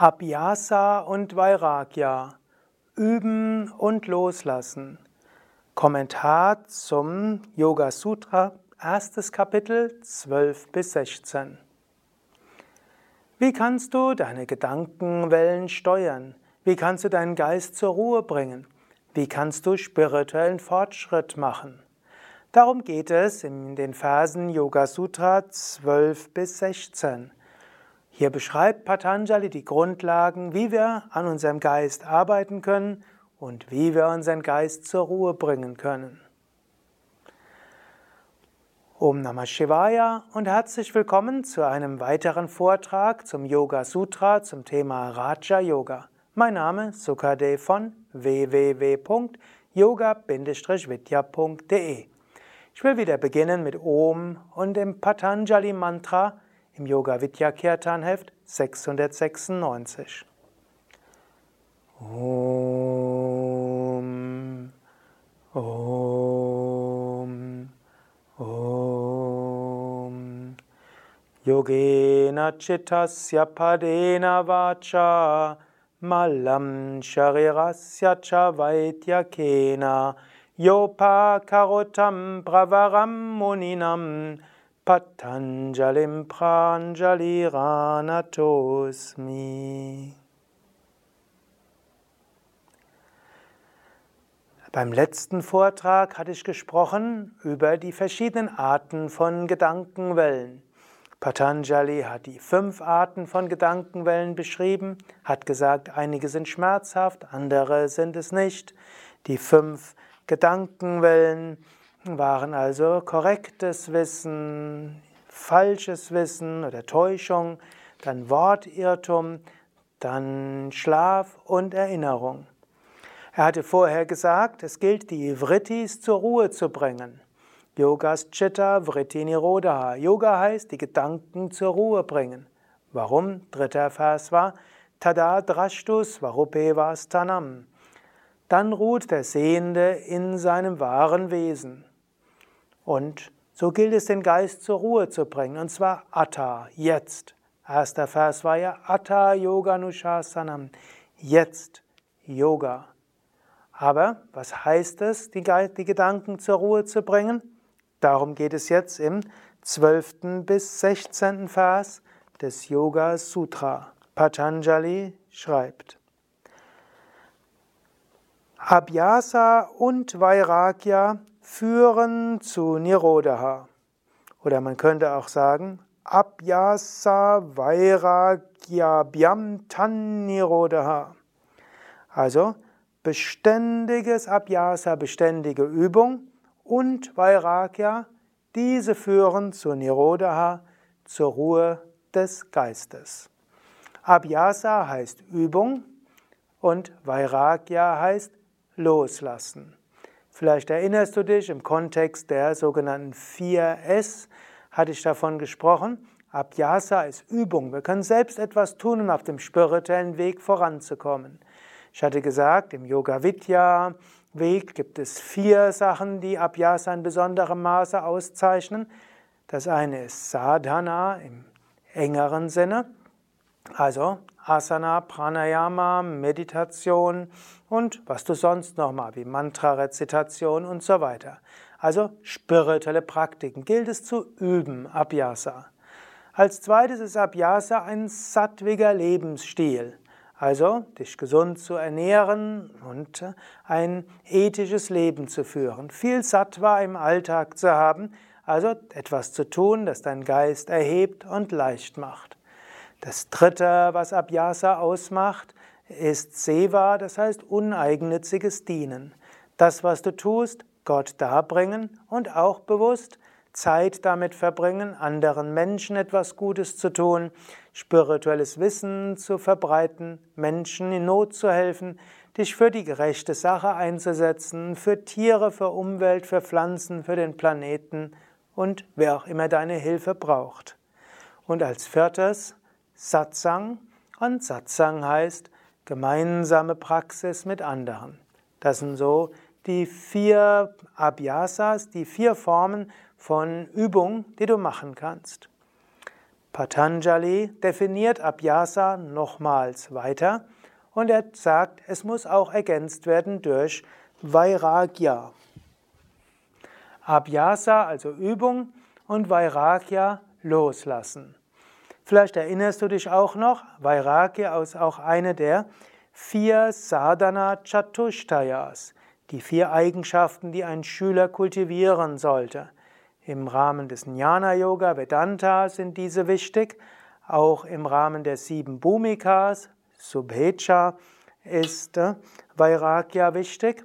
Abhyasa und Vairagya. Üben und loslassen. Kommentar zum Yoga Sutra, erstes Kapitel 12 bis 16. Wie kannst du deine Gedankenwellen steuern? Wie kannst du deinen Geist zur Ruhe bringen? Wie kannst du spirituellen Fortschritt machen? Darum geht es in den Versen Yoga Sutra 12 bis 16. Hier beschreibt Patanjali die Grundlagen, wie wir an unserem Geist arbeiten können und wie wir unseren Geist zur Ruhe bringen können. Om Namah Shivaya und herzlich willkommen zu einem weiteren Vortrag zum Yoga Sutra zum Thema Raja Yoga. Mein Name ist Sukadev von www.yoga-vidya.de. Ich will wieder beginnen mit Om und dem Patanjali Mantra im Yoga Vidya Kirtan Heft 696. Om, Om, Om. Yogena chittasya padena vacha malam sharirasya cha vaityakena yopa karotam bravaram muninam Patanjalim Pranjaliranatosmi. Beim letzten Vortrag hatte ich gesprochen über die verschiedenen Arten von Gedankenwellen. Patanjali hat die fünf Arten von Gedankenwellen beschrieben, hat gesagt, einige sind schmerzhaft, andere sind es nicht. Die fünf Gedankenwellen waren also korrektes Wissen, falsches Wissen oder Täuschung, dann Wortirrtum, dann Schlaf und Erinnerung. Er hatte vorher gesagt, es gilt, die Vrittis zur Ruhe zu bringen. Yogas Chitta Vritti Nirodha. Yoga heißt, die Gedanken zur Ruhe bringen. Warum? Dritter Vers war, Tada drashtus varupevastanam. Dann ruht der Sehende in seinem wahren Wesen. Und so gilt es, den Geist zur Ruhe zu bringen, und zwar Atta, jetzt. Erster Vers war ja Atta Yoga Nushasanam, jetzt Yoga. Aber was heißt es, die, die Gedanken zur Ruhe zu bringen? Darum geht es jetzt im 12. bis 16. Vers des Yoga Sutra. Patanjali schreibt. Abhyasa und Vairagya führen zu Nirodha. Oder man könnte auch sagen, Abhyasa Vairagyabhyam Tan Nirodha. Also beständiges Abhyasa, beständige Übung und Vairagya, diese führen zu Nirodha, zur Ruhe des Geistes. Abhyasa heißt Übung und Vairagya heißt Loslassen. Vielleicht erinnerst du dich, im Kontext der sogenannten 4S hatte ich davon gesprochen. Abhyasa ist Übung. Wir können selbst etwas tun, um auf dem spirituellen Weg voranzukommen. Ich hatte gesagt, im Yoga Vidya Weg gibt es vier Sachen, die Abhyasa in besonderem Maße auszeichnen. Das eine ist Sadhana im engeren Sinne, also Asana, Pranayama, Meditation und was du sonst noch mal, wie Mantra-Rezitation und so weiter. Also spirituelle Praktiken gilt es zu üben, Abhyasa. Als zweites ist Abhyasa ein sattwiger Lebensstil. Also dich gesund zu ernähren und ein ethisches Leben zu führen. Viel Sattva im Alltag zu haben, also etwas zu tun, das deinen Geist erhebt und leicht macht. Das dritte, was Abhyasa ausmacht, ist Seva, das heißt uneigennütziges Dienen. Das, was du tust, Gott darbringen und auch bewusst Zeit damit verbringen, anderen Menschen etwas Gutes zu tun, spirituelles Wissen zu verbreiten, Menschen in Not zu helfen, dich für die gerechte Sache einzusetzen, für Tiere, für Umwelt, für Pflanzen, für den Planeten und wer auch immer deine Hilfe braucht. Und als viertes Satsang und Satsang heißt gemeinsame Praxis mit anderen. Das sind so die vier Abhyasas, die vier Formen von Übung, die du machen kannst. Patanjali definiert Abhyasa nochmals weiter und er sagt, es muss auch ergänzt werden durch Vairagya. Abhyasa, also Übung, und Vairagya, loslassen. Vielleicht erinnerst du dich auch noch, Vairagya ist auch eine der vier Sadhana Chatushtayas, die vier Eigenschaften, die ein Schüler kultivieren sollte. Im Rahmen des Jnana Yoga, Vedanta sind diese wichtig. Auch im Rahmen der sieben Bhumikas, Subhecha, ist äh, Vairagya wichtig.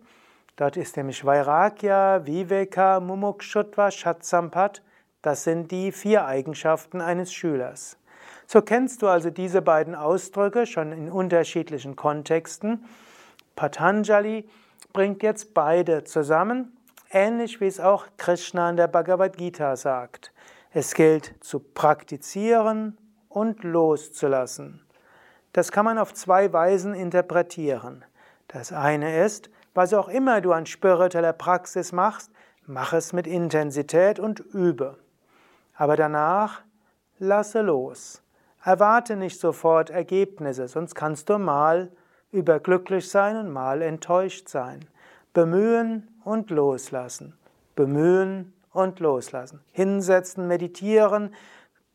Dort ist nämlich Vairagya, Viveka, Mumukshutva, Shatsampat. Das sind die vier Eigenschaften eines Schülers. So kennst du also diese beiden Ausdrücke schon in unterschiedlichen Kontexten. Patanjali bringt jetzt beide zusammen, ähnlich wie es auch Krishna in der Bhagavad Gita sagt. Es gilt zu praktizieren und loszulassen. Das kann man auf zwei Weisen interpretieren. Das eine ist, was auch immer du an spiritueller Praxis machst, mach es mit Intensität und übe. Aber danach lasse los. Erwarte nicht sofort Ergebnisse, sonst kannst du mal überglücklich sein und mal enttäuscht sein. Bemühen und loslassen. Bemühen und loslassen. Hinsetzen, meditieren,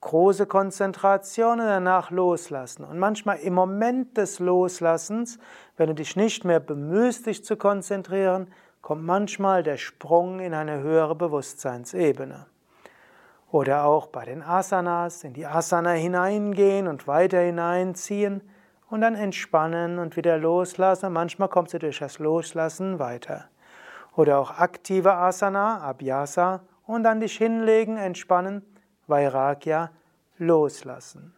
große Konzentration und danach loslassen. Und manchmal im Moment des Loslassens, wenn du dich nicht mehr bemühst, dich zu konzentrieren, kommt manchmal der Sprung in eine höhere Bewusstseinsebene. Oder auch bei den Asanas, in die Asana hineingehen und weiter hineinziehen und dann entspannen und wieder loslassen. Manchmal kommst du durch das Loslassen weiter. Oder auch aktive Asana, Abhyasa, und dann dich hinlegen, entspannen, Vairagya, loslassen.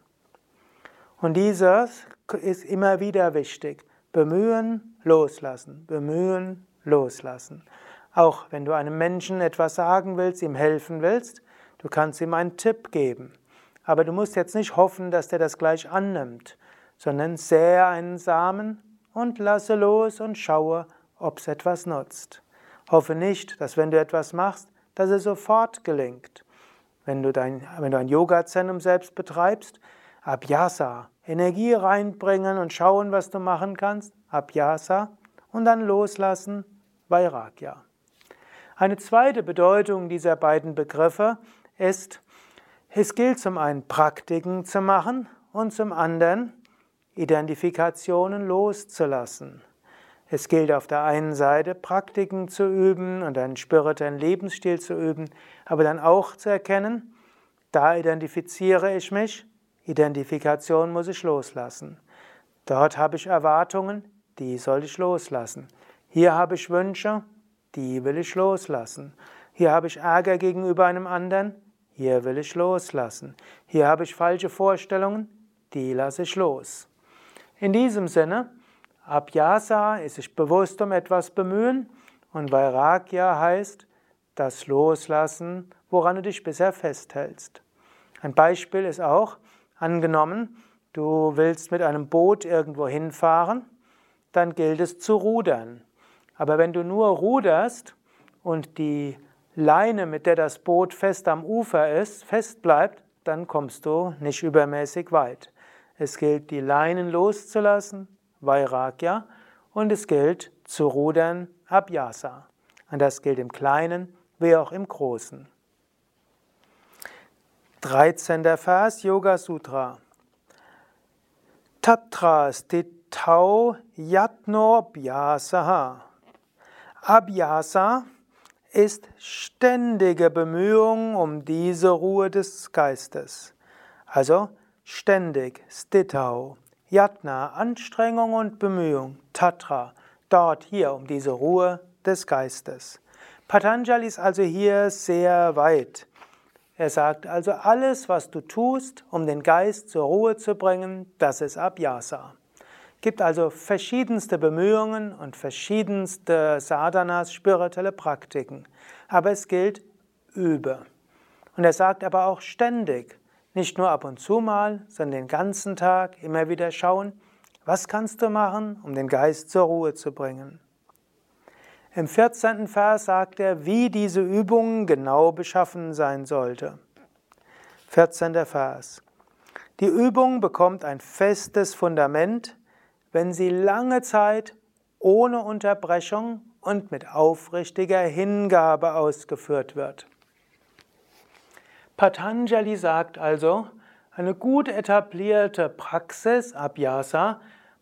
Und dieses ist immer wieder wichtig. Bemühen, loslassen, bemühen, loslassen. Auch wenn du einem Menschen etwas sagen willst, ihm helfen willst, Du kannst ihm einen Tipp geben. Aber du musst jetzt nicht hoffen, dass der das gleich annimmt, sondern sähe einen Samen und lasse los und schaue, ob es etwas nutzt. Hoffe nicht, dass wenn du etwas machst, dass es sofort gelingt. Wenn du, dein, wenn du ein Yoga-Zentrum selbst betreibst, Abhyasa, Energie reinbringen und schauen, was du machen kannst, Abhyasa, und dann loslassen, Vairagya. Eine zweite Bedeutung dieser beiden Begriffe ist, es gilt zum einen Praktiken zu machen und zum anderen Identifikationen loszulassen. Es gilt auf der einen Seite Praktiken zu üben und einen spirituellen Lebensstil zu üben, aber dann auch zu erkennen, da identifiziere ich mich, Identifikation muss ich loslassen. Dort habe ich Erwartungen, die soll ich loslassen. Hier habe ich Wünsche, die will ich loslassen. Hier habe ich Ärger gegenüber einem anderen, hier will ich loslassen. Hier habe ich falsche Vorstellungen, die lasse ich los. In diesem Sinne, Abhyasa ist sich bewusst um etwas bemühen und Vairagya heißt das Loslassen, woran du dich bisher festhältst. Ein Beispiel ist auch, angenommen, du willst mit einem Boot irgendwo hinfahren, dann gilt es zu rudern. Aber wenn du nur ruderst und die Leine, mit der das Boot fest am Ufer ist, fest bleibt, dann kommst du nicht übermäßig weit. Es gilt, die Leinen loszulassen, Vairagya, und es gilt, zu rudern, Abhyasa. Und das gilt im Kleinen wie auch im Großen. 13. Vers Yoga Sutra. Tatra stitau yatno abhyasaha. Abhyasa ist ständige Bemühung um diese Ruhe des Geistes. Also ständig, Stitau, Yatna, Anstrengung und Bemühung, Tatra, dort, hier, um diese Ruhe des Geistes. Patanjali ist also hier sehr weit. Er sagt also, alles, was du tust, um den Geist zur Ruhe zu bringen, das ist Abhyasa gibt also verschiedenste Bemühungen und verschiedenste Sadhanas, spirituelle Praktiken. Aber es gilt, übe. Und er sagt aber auch ständig, nicht nur ab und zu mal, sondern den ganzen Tag immer wieder schauen, was kannst du machen, um den Geist zur Ruhe zu bringen. Im 14. Vers sagt er, wie diese Übung genau beschaffen sein sollte. 14. Vers. Die Übung bekommt ein festes Fundament, wenn sie lange Zeit ohne Unterbrechung und mit aufrichtiger Hingabe ausgeführt wird. Patanjali sagt also, eine gut etablierte Praxis, Abhyasa,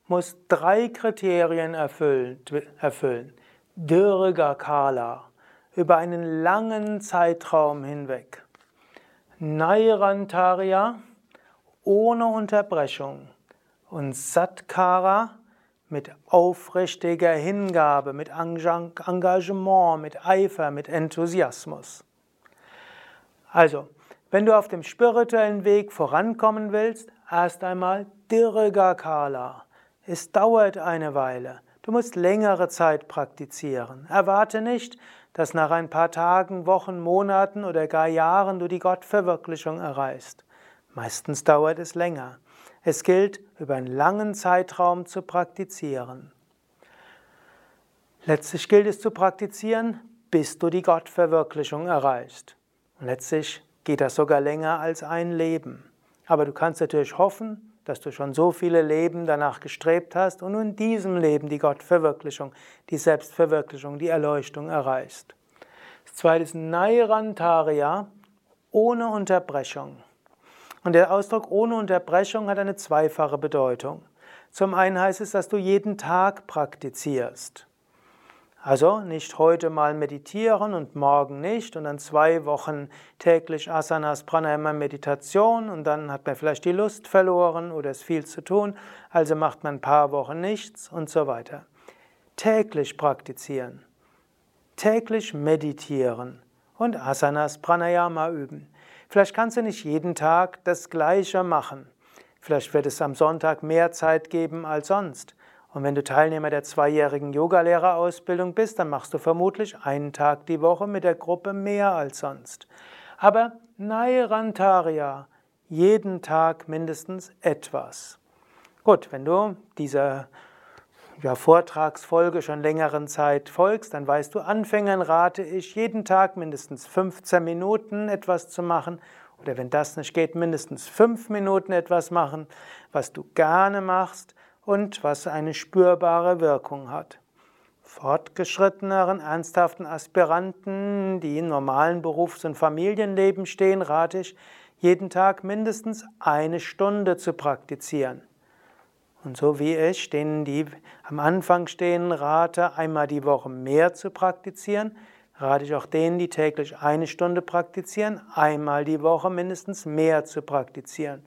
muss drei Kriterien erfüllen. Dirga Kala, über einen langen Zeitraum hinweg. Nairantarya, ohne Unterbrechung. Und Satkara, mit aufrichtiger Hingabe, mit Engagement, mit Eifer, mit Enthusiasmus. Also, wenn du auf dem spirituellen Weg vorankommen willst, erst einmal Dirga Kala. Es dauert eine Weile. Du musst längere Zeit praktizieren. Erwarte nicht, dass nach ein paar Tagen, Wochen, Monaten oder gar Jahren du die Gottverwirklichung erreichst. Meistens dauert es länger. Es gilt, über einen langen Zeitraum zu praktizieren. Letztlich gilt es zu praktizieren, bis du die Gottverwirklichung erreichst. Und letztlich geht das sogar länger als ein Leben. Aber du kannst natürlich hoffen, dass du schon so viele Leben danach gestrebt hast und in diesem Leben die Gottverwirklichung, die Selbstverwirklichung, die Erleuchtung erreichst. Das zweite ist Nairantarya, ohne Unterbrechung. Und der Ausdruck ohne Unterbrechung hat eine zweifache Bedeutung. Zum einen heißt es, dass du jeden Tag praktizierst. Also nicht heute mal meditieren und morgen nicht und dann zwei Wochen täglich Asanas, Pranayama, Meditation und dann hat man vielleicht die Lust verloren oder ist viel zu tun, also macht man ein paar Wochen nichts und so weiter. Täglich praktizieren, täglich meditieren und Asanas, Pranayama üben. Vielleicht kannst du nicht jeden Tag das Gleiche machen. Vielleicht wird es am Sonntag mehr Zeit geben als sonst. Und wenn du Teilnehmer der zweijährigen Yogalehrerausbildung bist, dann machst du vermutlich einen Tag die Woche mit der Gruppe mehr als sonst. Aber Nairantarya, jeden Tag mindestens etwas. Gut, wenn du dieser ja, Vortragsfolge schon längeren Zeit folgst, dann weißt du, Anfängern rate ich, jeden Tag mindestens 15 Minuten etwas zu machen oder wenn das nicht geht, mindestens 5 Minuten etwas machen, was du gerne machst und was eine spürbare Wirkung hat. Fortgeschritteneren, ernsthaften Aspiranten, die in normalen Berufs- und Familienleben stehen, rate ich, jeden Tag mindestens eine Stunde zu praktizieren. Und so wie ich, denen, die am Anfang stehen, rate, einmal die Woche mehr zu praktizieren, rate ich auch denen, die täglich eine Stunde praktizieren, einmal die Woche mindestens mehr zu praktizieren.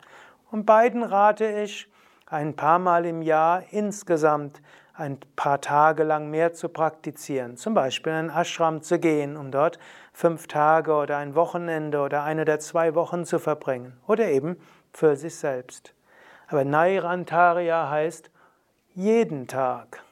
Und beiden rate ich, ein paar Mal im Jahr insgesamt ein paar Tage lang mehr zu praktizieren. Zum Beispiel in einen Ashram zu gehen, um dort fünf Tage oder ein Wochenende oder eine oder zwei Wochen zu verbringen. Oder eben für sich selbst. Aber Nairantarya heißt jeden Tag.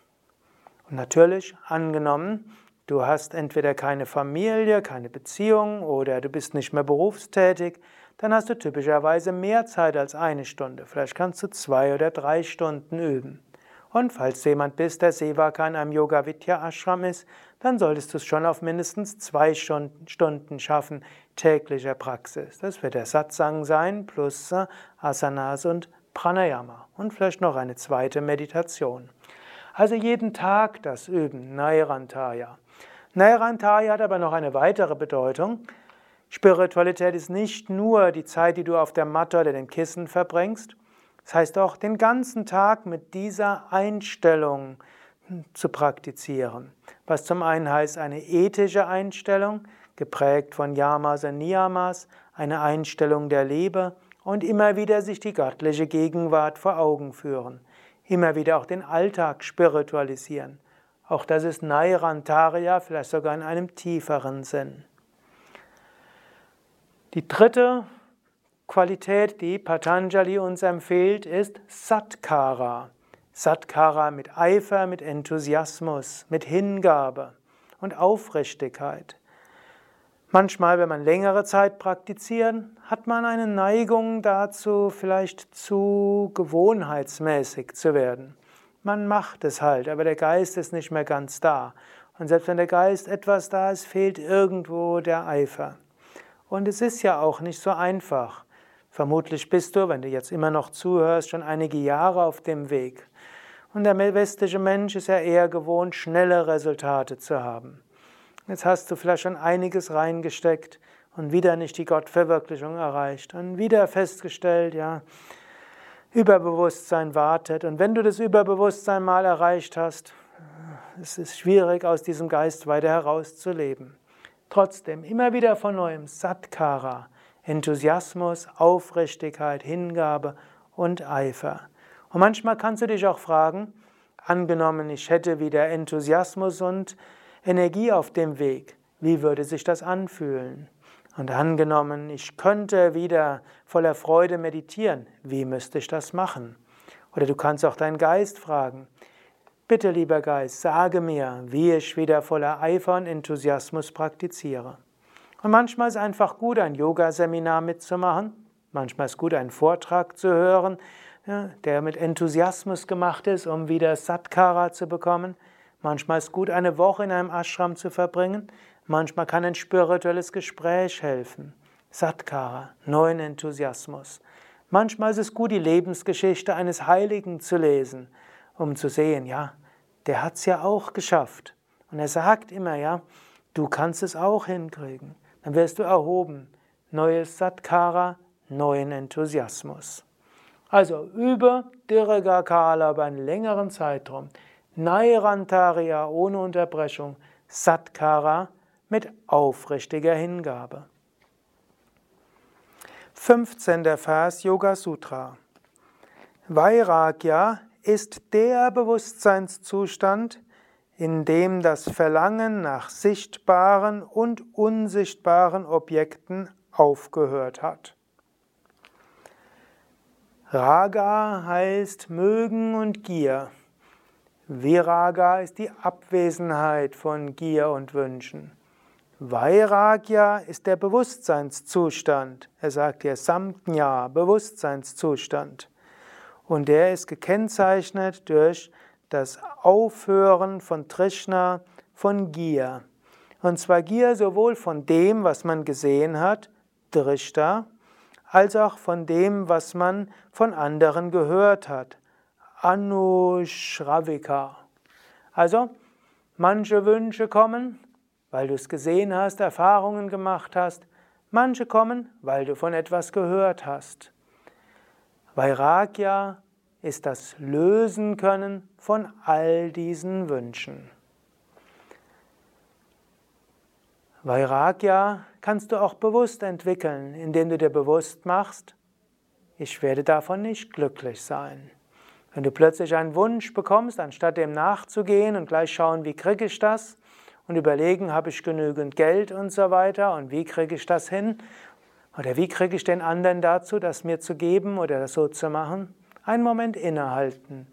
Und natürlich, angenommen, du hast entweder keine Familie, keine Beziehung oder du bist nicht mehr berufstätig, dann hast du typischerweise mehr Zeit als eine Stunde. Vielleicht kannst du zwei oder drei Stunden üben. Und falls jemand bist, der Sevaka in einem Yoga Vidya Ashram ist, dann solltest du es schon auf mindestens zwei Stunden schaffen, täglicher Praxis. Das wird der Satsang sein, plus äh, Asanas und Pranayama und vielleicht noch eine zweite Meditation. Also jeden Tag das Üben, Nairantaya. Nairantaya hat aber noch eine weitere Bedeutung. Spiritualität ist nicht nur die Zeit, die du auf der Matte oder dem Kissen verbringst. Das heißt auch, den ganzen Tag mit dieser Einstellung zu praktizieren. Was zum einen heißt eine ethische Einstellung, geprägt von Yamas und Niyamas, eine Einstellung der Liebe, und immer wieder sich die göttliche Gegenwart vor Augen führen. Immer wieder auch den Alltag spiritualisieren. Auch das ist Nairantarya, vielleicht sogar in einem tieferen Sinn. Die dritte Qualität, die Patanjali uns empfiehlt, ist Satkara. Satkara mit Eifer, mit Enthusiasmus, mit Hingabe und Aufrichtigkeit. Manchmal, wenn man längere Zeit praktiziert, hat man eine Neigung dazu, vielleicht zu gewohnheitsmäßig zu werden. Man macht es halt, aber der Geist ist nicht mehr ganz da. Und selbst wenn der Geist etwas da ist, fehlt irgendwo der Eifer. Und es ist ja auch nicht so einfach. Vermutlich bist du, wenn du jetzt immer noch zuhörst, schon einige Jahre auf dem Weg. Und der westliche Mensch ist ja eher gewohnt, schnelle Resultate zu haben. Jetzt hast du vielleicht schon einiges reingesteckt und wieder nicht die Gottverwirklichung erreicht und wieder festgestellt, ja, Überbewusstsein wartet. Und wenn du das Überbewusstsein mal erreicht hast, es ist schwierig, aus diesem Geist weiter herauszuleben. Trotzdem, immer wieder von neuem Satkara, Enthusiasmus, Aufrichtigkeit, Hingabe und Eifer. Und manchmal kannst du dich auch fragen, angenommen, ich hätte wieder Enthusiasmus und Energie auf dem Weg, wie würde sich das anfühlen? Und angenommen, ich könnte wieder voller Freude meditieren, wie müsste ich das machen? Oder du kannst auch deinen Geist fragen, bitte lieber Geist, sage mir, wie ich wieder voller Eifer und Enthusiasmus praktiziere. Und manchmal ist es einfach gut, ein Yoga-Seminar mitzumachen, manchmal ist es gut, einen Vortrag zu hören, der mit Enthusiasmus gemacht ist, um wieder Satkara zu bekommen. Manchmal ist gut, eine Woche in einem Ashram zu verbringen. Manchmal kann ein spirituelles Gespräch helfen. Satkara, neuen Enthusiasmus. Manchmal ist es gut, die Lebensgeschichte eines Heiligen zu lesen, um zu sehen, ja, der hat es ja auch geschafft. Und er sagt immer, ja, du kannst es auch hinkriegen. Dann wirst du erhoben. Neues Satkara, neuen Enthusiasmus. Also über Dirgakala über einen längeren Zeitraum. Nairantarya ohne Unterbrechung. Satkara mit aufrichtiger Hingabe. 15. Vers Yoga Sutra. Vairagya ist der Bewusstseinszustand, in dem das Verlangen nach sichtbaren und unsichtbaren Objekten aufgehört hat. Raga heißt mögen und Gier. Viraga ist die Abwesenheit von Gier und Wünschen. Vairagya ist der Bewusstseinszustand. Er sagt hier Samjna, Bewusstseinszustand. Und der ist gekennzeichnet durch das Aufhören von Trishna, von Gier. Und zwar Gier sowohl von dem, was man gesehen hat, Drishta, als auch von dem, was man von anderen gehört hat. Anushravika. Also, manche Wünsche kommen, weil du es gesehen hast, Erfahrungen gemacht hast. Manche kommen, weil du von etwas gehört hast. Vairagya ist das Lösen können von all diesen Wünschen. Vairagya kannst du auch bewusst entwickeln, indem du dir bewusst machst, ich werde davon nicht glücklich sein. Wenn du plötzlich einen Wunsch bekommst, anstatt dem nachzugehen und gleich schauen, wie kriege ich das und überlegen, habe ich genügend Geld und so weiter und wie kriege ich das hin oder wie kriege ich den anderen dazu, das mir zu geben oder das so zu machen, einen Moment innehalten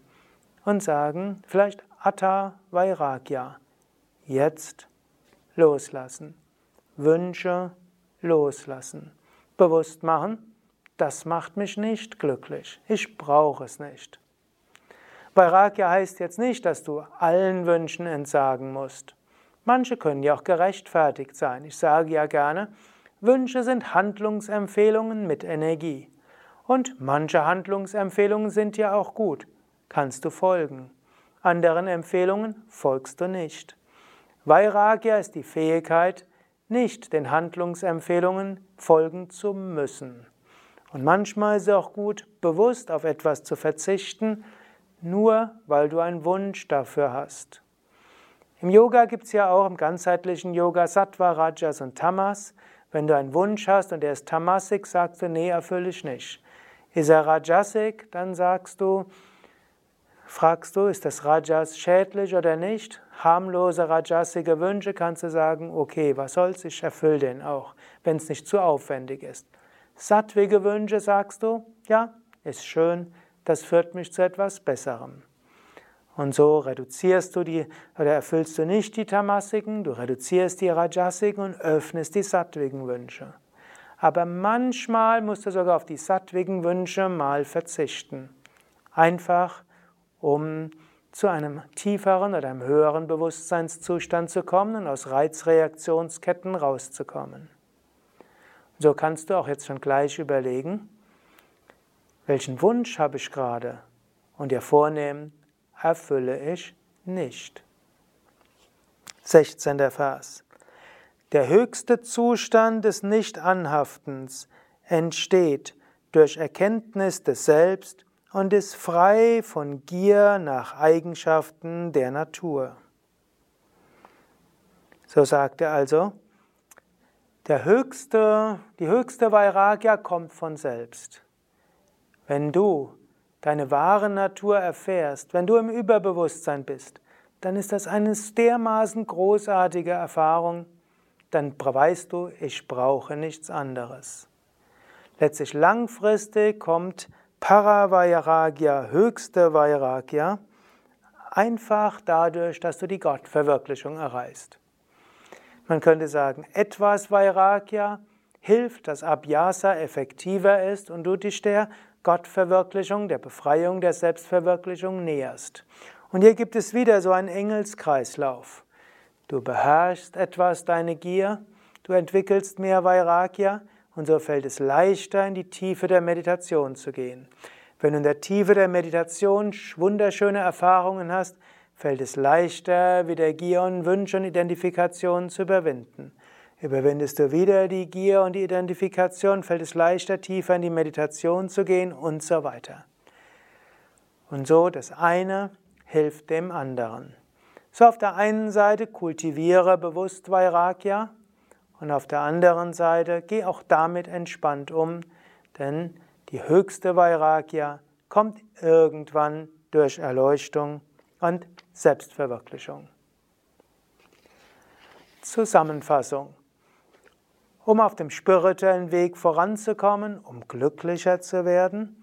und sagen, vielleicht Atta Vairagya, jetzt loslassen. Wünsche loslassen. Bewusst machen, das macht mich nicht glücklich. Ich brauche es nicht. Vairagya heißt jetzt nicht, dass du allen Wünschen entsagen musst. Manche können ja auch gerechtfertigt sein. Ich sage ja gerne, Wünsche sind Handlungsempfehlungen mit Energie. Und manche Handlungsempfehlungen sind ja auch gut. Kannst du folgen. Anderen Empfehlungen folgst du nicht. Vairagya ist die Fähigkeit, nicht den Handlungsempfehlungen folgen zu müssen. Und manchmal ist es auch gut, bewusst auf etwas zu verzichten, nur weil du einen Wunsch dafür hast. Im Yoga gibt es ja auch im ganzheitlichen Yoga Sattva, Rajas und Tamas. Wenn du einen Wunsch hast und der ist Tamasik, sagst du, nee, erfülle ich nicht. Ist er Rajasik, dann sagst du, Fragst du, ist das Rajas schädlich oder nicht? Harmlose rajasige Wünsche kannst du sagen, okay, was soll's, ich erfülle den auch, wenn es nicht zu aufwendig ist. Sattwige Wünsche sagst du, ja, ist schön, das führt mich zu etwas Besserem. Und so reduzierst du die oder erfüllst du nicht die tamasigen, du reduzierst die rajasigen und öffnest die sattwigen Wünsche. Aber manchmal musst du sogar auf die sattwigen Wünsche mal verzichten. Einfach um zu einem tieferen oder einem höheren Bewusstseinszustand zu kommen und aus Reizreaktionsketten rauszukommen. So kannst du auch jetzt schon gleich überlegen, welchen Wunsch habe ich gerade? Und dir vornehmen, erfülle ich nicht. 16. Vers. Der höchste Zustand des Nicht-Anhaftens entsteht durch Erkenntnis des Selbst und ist frei von Gier nach Eigenschaften der Natur. So sagt er also, der höchste, die höchste Vairagya kommt von selbst. Wenn du deine wahre Natur erfährst, wenn du im Überbewusstsein bist, dann ist das eine dermaßen großartige Erfahrung, dann weißt du, ich brauche nichts anderes. Letztlich langfristig kommt Paravairagya, höchste Vairagya, einfach dadurch, dass du die Gottverwirklichung erreichst. Man könnte sagen, etwas Vairagya hilft, dass Abhyasa effektiver ist und du dich der Gottverwirklichung, der Befreiung, der Selbstverwirklichung näherst. Und hier gibt es wieder so einen Engelskreislauf. Du beherrschst etwas deine Gier, du entwickelst mehr Vairagya und so fällt es leichter, in die Tiefe der Meditation zu gehen. Wenn du in der Tiefe der Meditation wunderschöne Erfahrungen hast, fällt es leichter, wieder Gier und Wünsche und Identifikation zu überwinden. Überwindest du wieder die Gier und die Identifikation, fällt es leichter, tiefer in die Meditation zu gehen und so weiter. Und so das eine hilft dem anderen. So auf der einen Seite kultiviere bewusst Vairagya und auf der anderen Seite geh auch damit entspannt um, denn die höchste Vairagya kommt irgendwann durch Erleuchtung und Selbstverwirklichung. Zusammenfassung. Um auf dem spirituellen Weg voranzukommen, um glücklicher zu werden,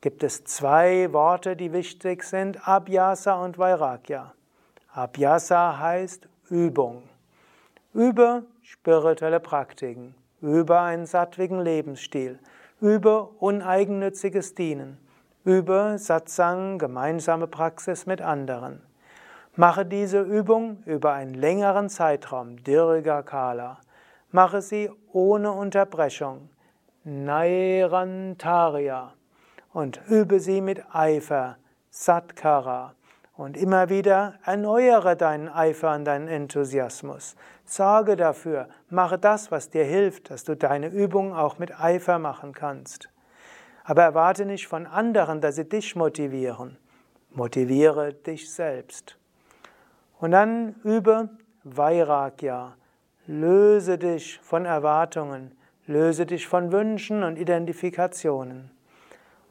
gibt es zwei Worte, die wichtig sind, Abhyasa und Vairagya. Abhyasa heißt Übung. Übe spirituelle Praktiken, übe einen sattwigen Lebensstil, übe uneigennütziges Dienen, übe Satsang, gemeinsame Praxis mit anderen. Mache diese Übung über einen längeren Zeitraum, Dirga Kala. Mache sie ohne Unterbrechung, Nairantarya. Und übe sie mit Eifer, Satkara. Und immer wieder erneuere deinen Eifer und deinen Enthusiasmus. Sorge dafür, mache das, was dir hilft, dass du deine Übung auch mit Eifer machen kannst. Aber erwarte nicht von anderen, dass sie dich motivieren. Motiviere dich selbst. Und dann übe Vairagya. Löse dich von Erwartungen, löse dich von Wünschen und Identifikationen.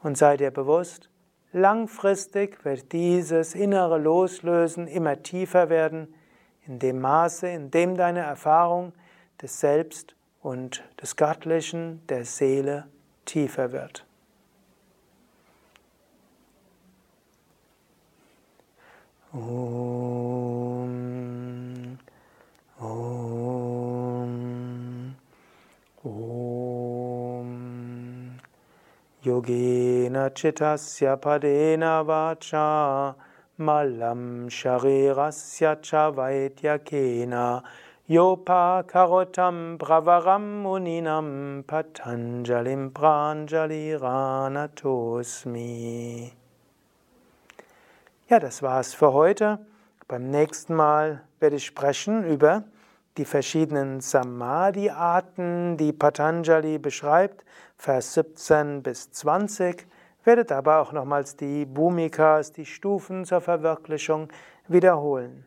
Und sei dir bewusst, langfristig wird dieses innere Loslösen immer tiefer werden, in dem Maße, in dem deine Erfahrung des Selbst und des Göttlichen, der Seele tiefer wird. Om. Om. Yogena chitasya padena vacha malam sharirasya cha vaidyakena yopa karotam bravaram muninam patanjalim pranjali ranatosmi. Ja, das war's für heute. Beim nächsten Mal werde ich sprechen über die verschiedenen Samadhi-Arten, die Patanjali beschreibt, Vers 17 bis 20. Werde dabei auch nochmals die Bhumikas, die Stufen zur Verwirklichung wiederholen.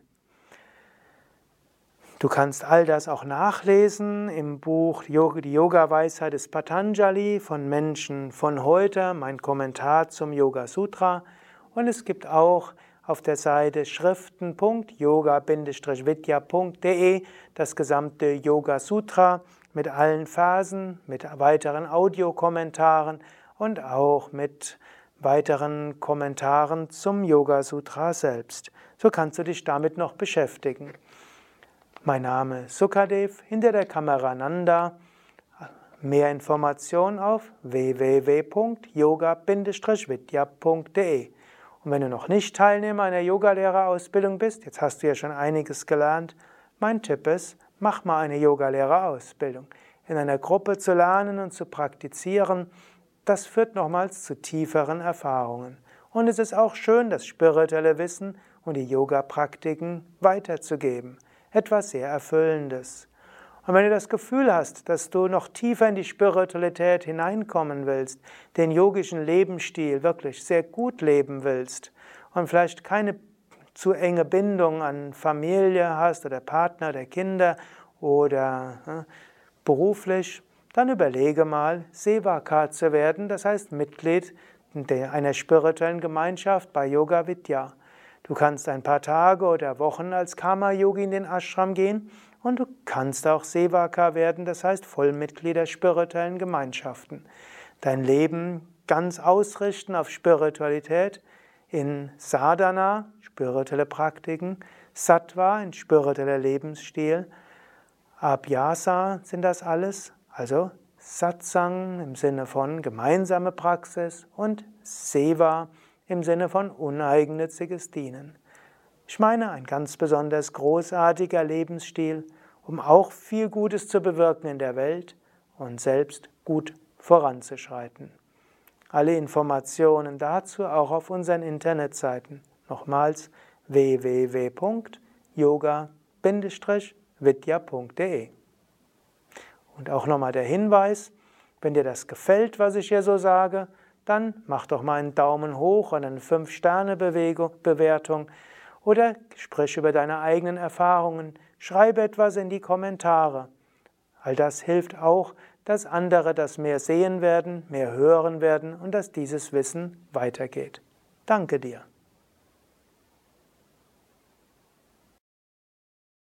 Du kannst all das auch nachlesen im Buch Die Yoga-Weisheit des Patanjali von Menschen von heute, mein Kommentar zum Yoga Sutra. Und es gibt auch auf der Seite schriften.yoga-vidya.de das gesamte Yoga Sutra mit allen Phasen, mit weiteren Audiokommentaren und auch mit weiteren Kommentaren zum Yoga Sutra selbst. So kannst du dich damit noch beschäftigen. Mein Name ist Sukadev, hinter der Kamera Nanda. Mehr Informationen auf www.yoga-vidya.de und wenn du noch nicht Teilnehmer einer Yogalehrerausbildung bist, jetzt hast du ja schon einiges gelernt, mein Tipp ist, mach mal eine Yogalehrerausbildung. In einer Gruppe zu lernen und zu praktizieren, das führt nochmals zu tieferen Erfahrungen. Und es ist auch schön, das spirituelle Wissen und die Yoga-Praktiken weiterzugeben. Etwas sehr Erfüllendes. Und wenn du das Gefühl hast, dass du noch tiefer in die Spiritualität hineinkommen willst, den yogischen Lebensstil wirklich sehr gut leben willst und vielleicht keine zu enge Bindung an Familie hast oder Partner oder Kinder oder äh, beruflich, dann überlege mal, Sevaka zu werden, das heißt Mitglied einer spirituellen Gemeinschaft bei Yoga Vidya. Du kannst ein paar Tage oder Wochen als Karma-Yogi in den Ashram gehen und du kannst auch Sevaka werden, das heißt Vollmitglied der spirituellen Gemeinschaften. Dein Leben ganz ausrichten auf Spiritualität in Sadhana, spirituelle Praktiken, Sattva, ein spiritueller Lebensstil, Abhyasa sind das alles, also Satsang im Sinne von gemeinsame Praxis und Seva im Sinne von uneigennütziges Dienen. Ich meine, ein ganz besonders großartiger Lebensstil, um auch viel Gutes zu bewirken in der Welt und selbst gut voranzuschreiten. Alle Informationen dazu auch auf unseren Internetseiten. Nochmals www.yoga-vidya.de. Und auch nochmal der Hinweis, wenn dir das gefällt, was ich hier so sage, dann mach doch mal einen Daumen hoch und eine 5-Sterne-Bewertung oder sprich über deine eigenen Erfahrungen, schreibe etwas in die Kommentare. All das hilft auch, dass andere das mehr sehen werden, mehr hören werden und dass dieses Wissen weitergeht. Danke dir.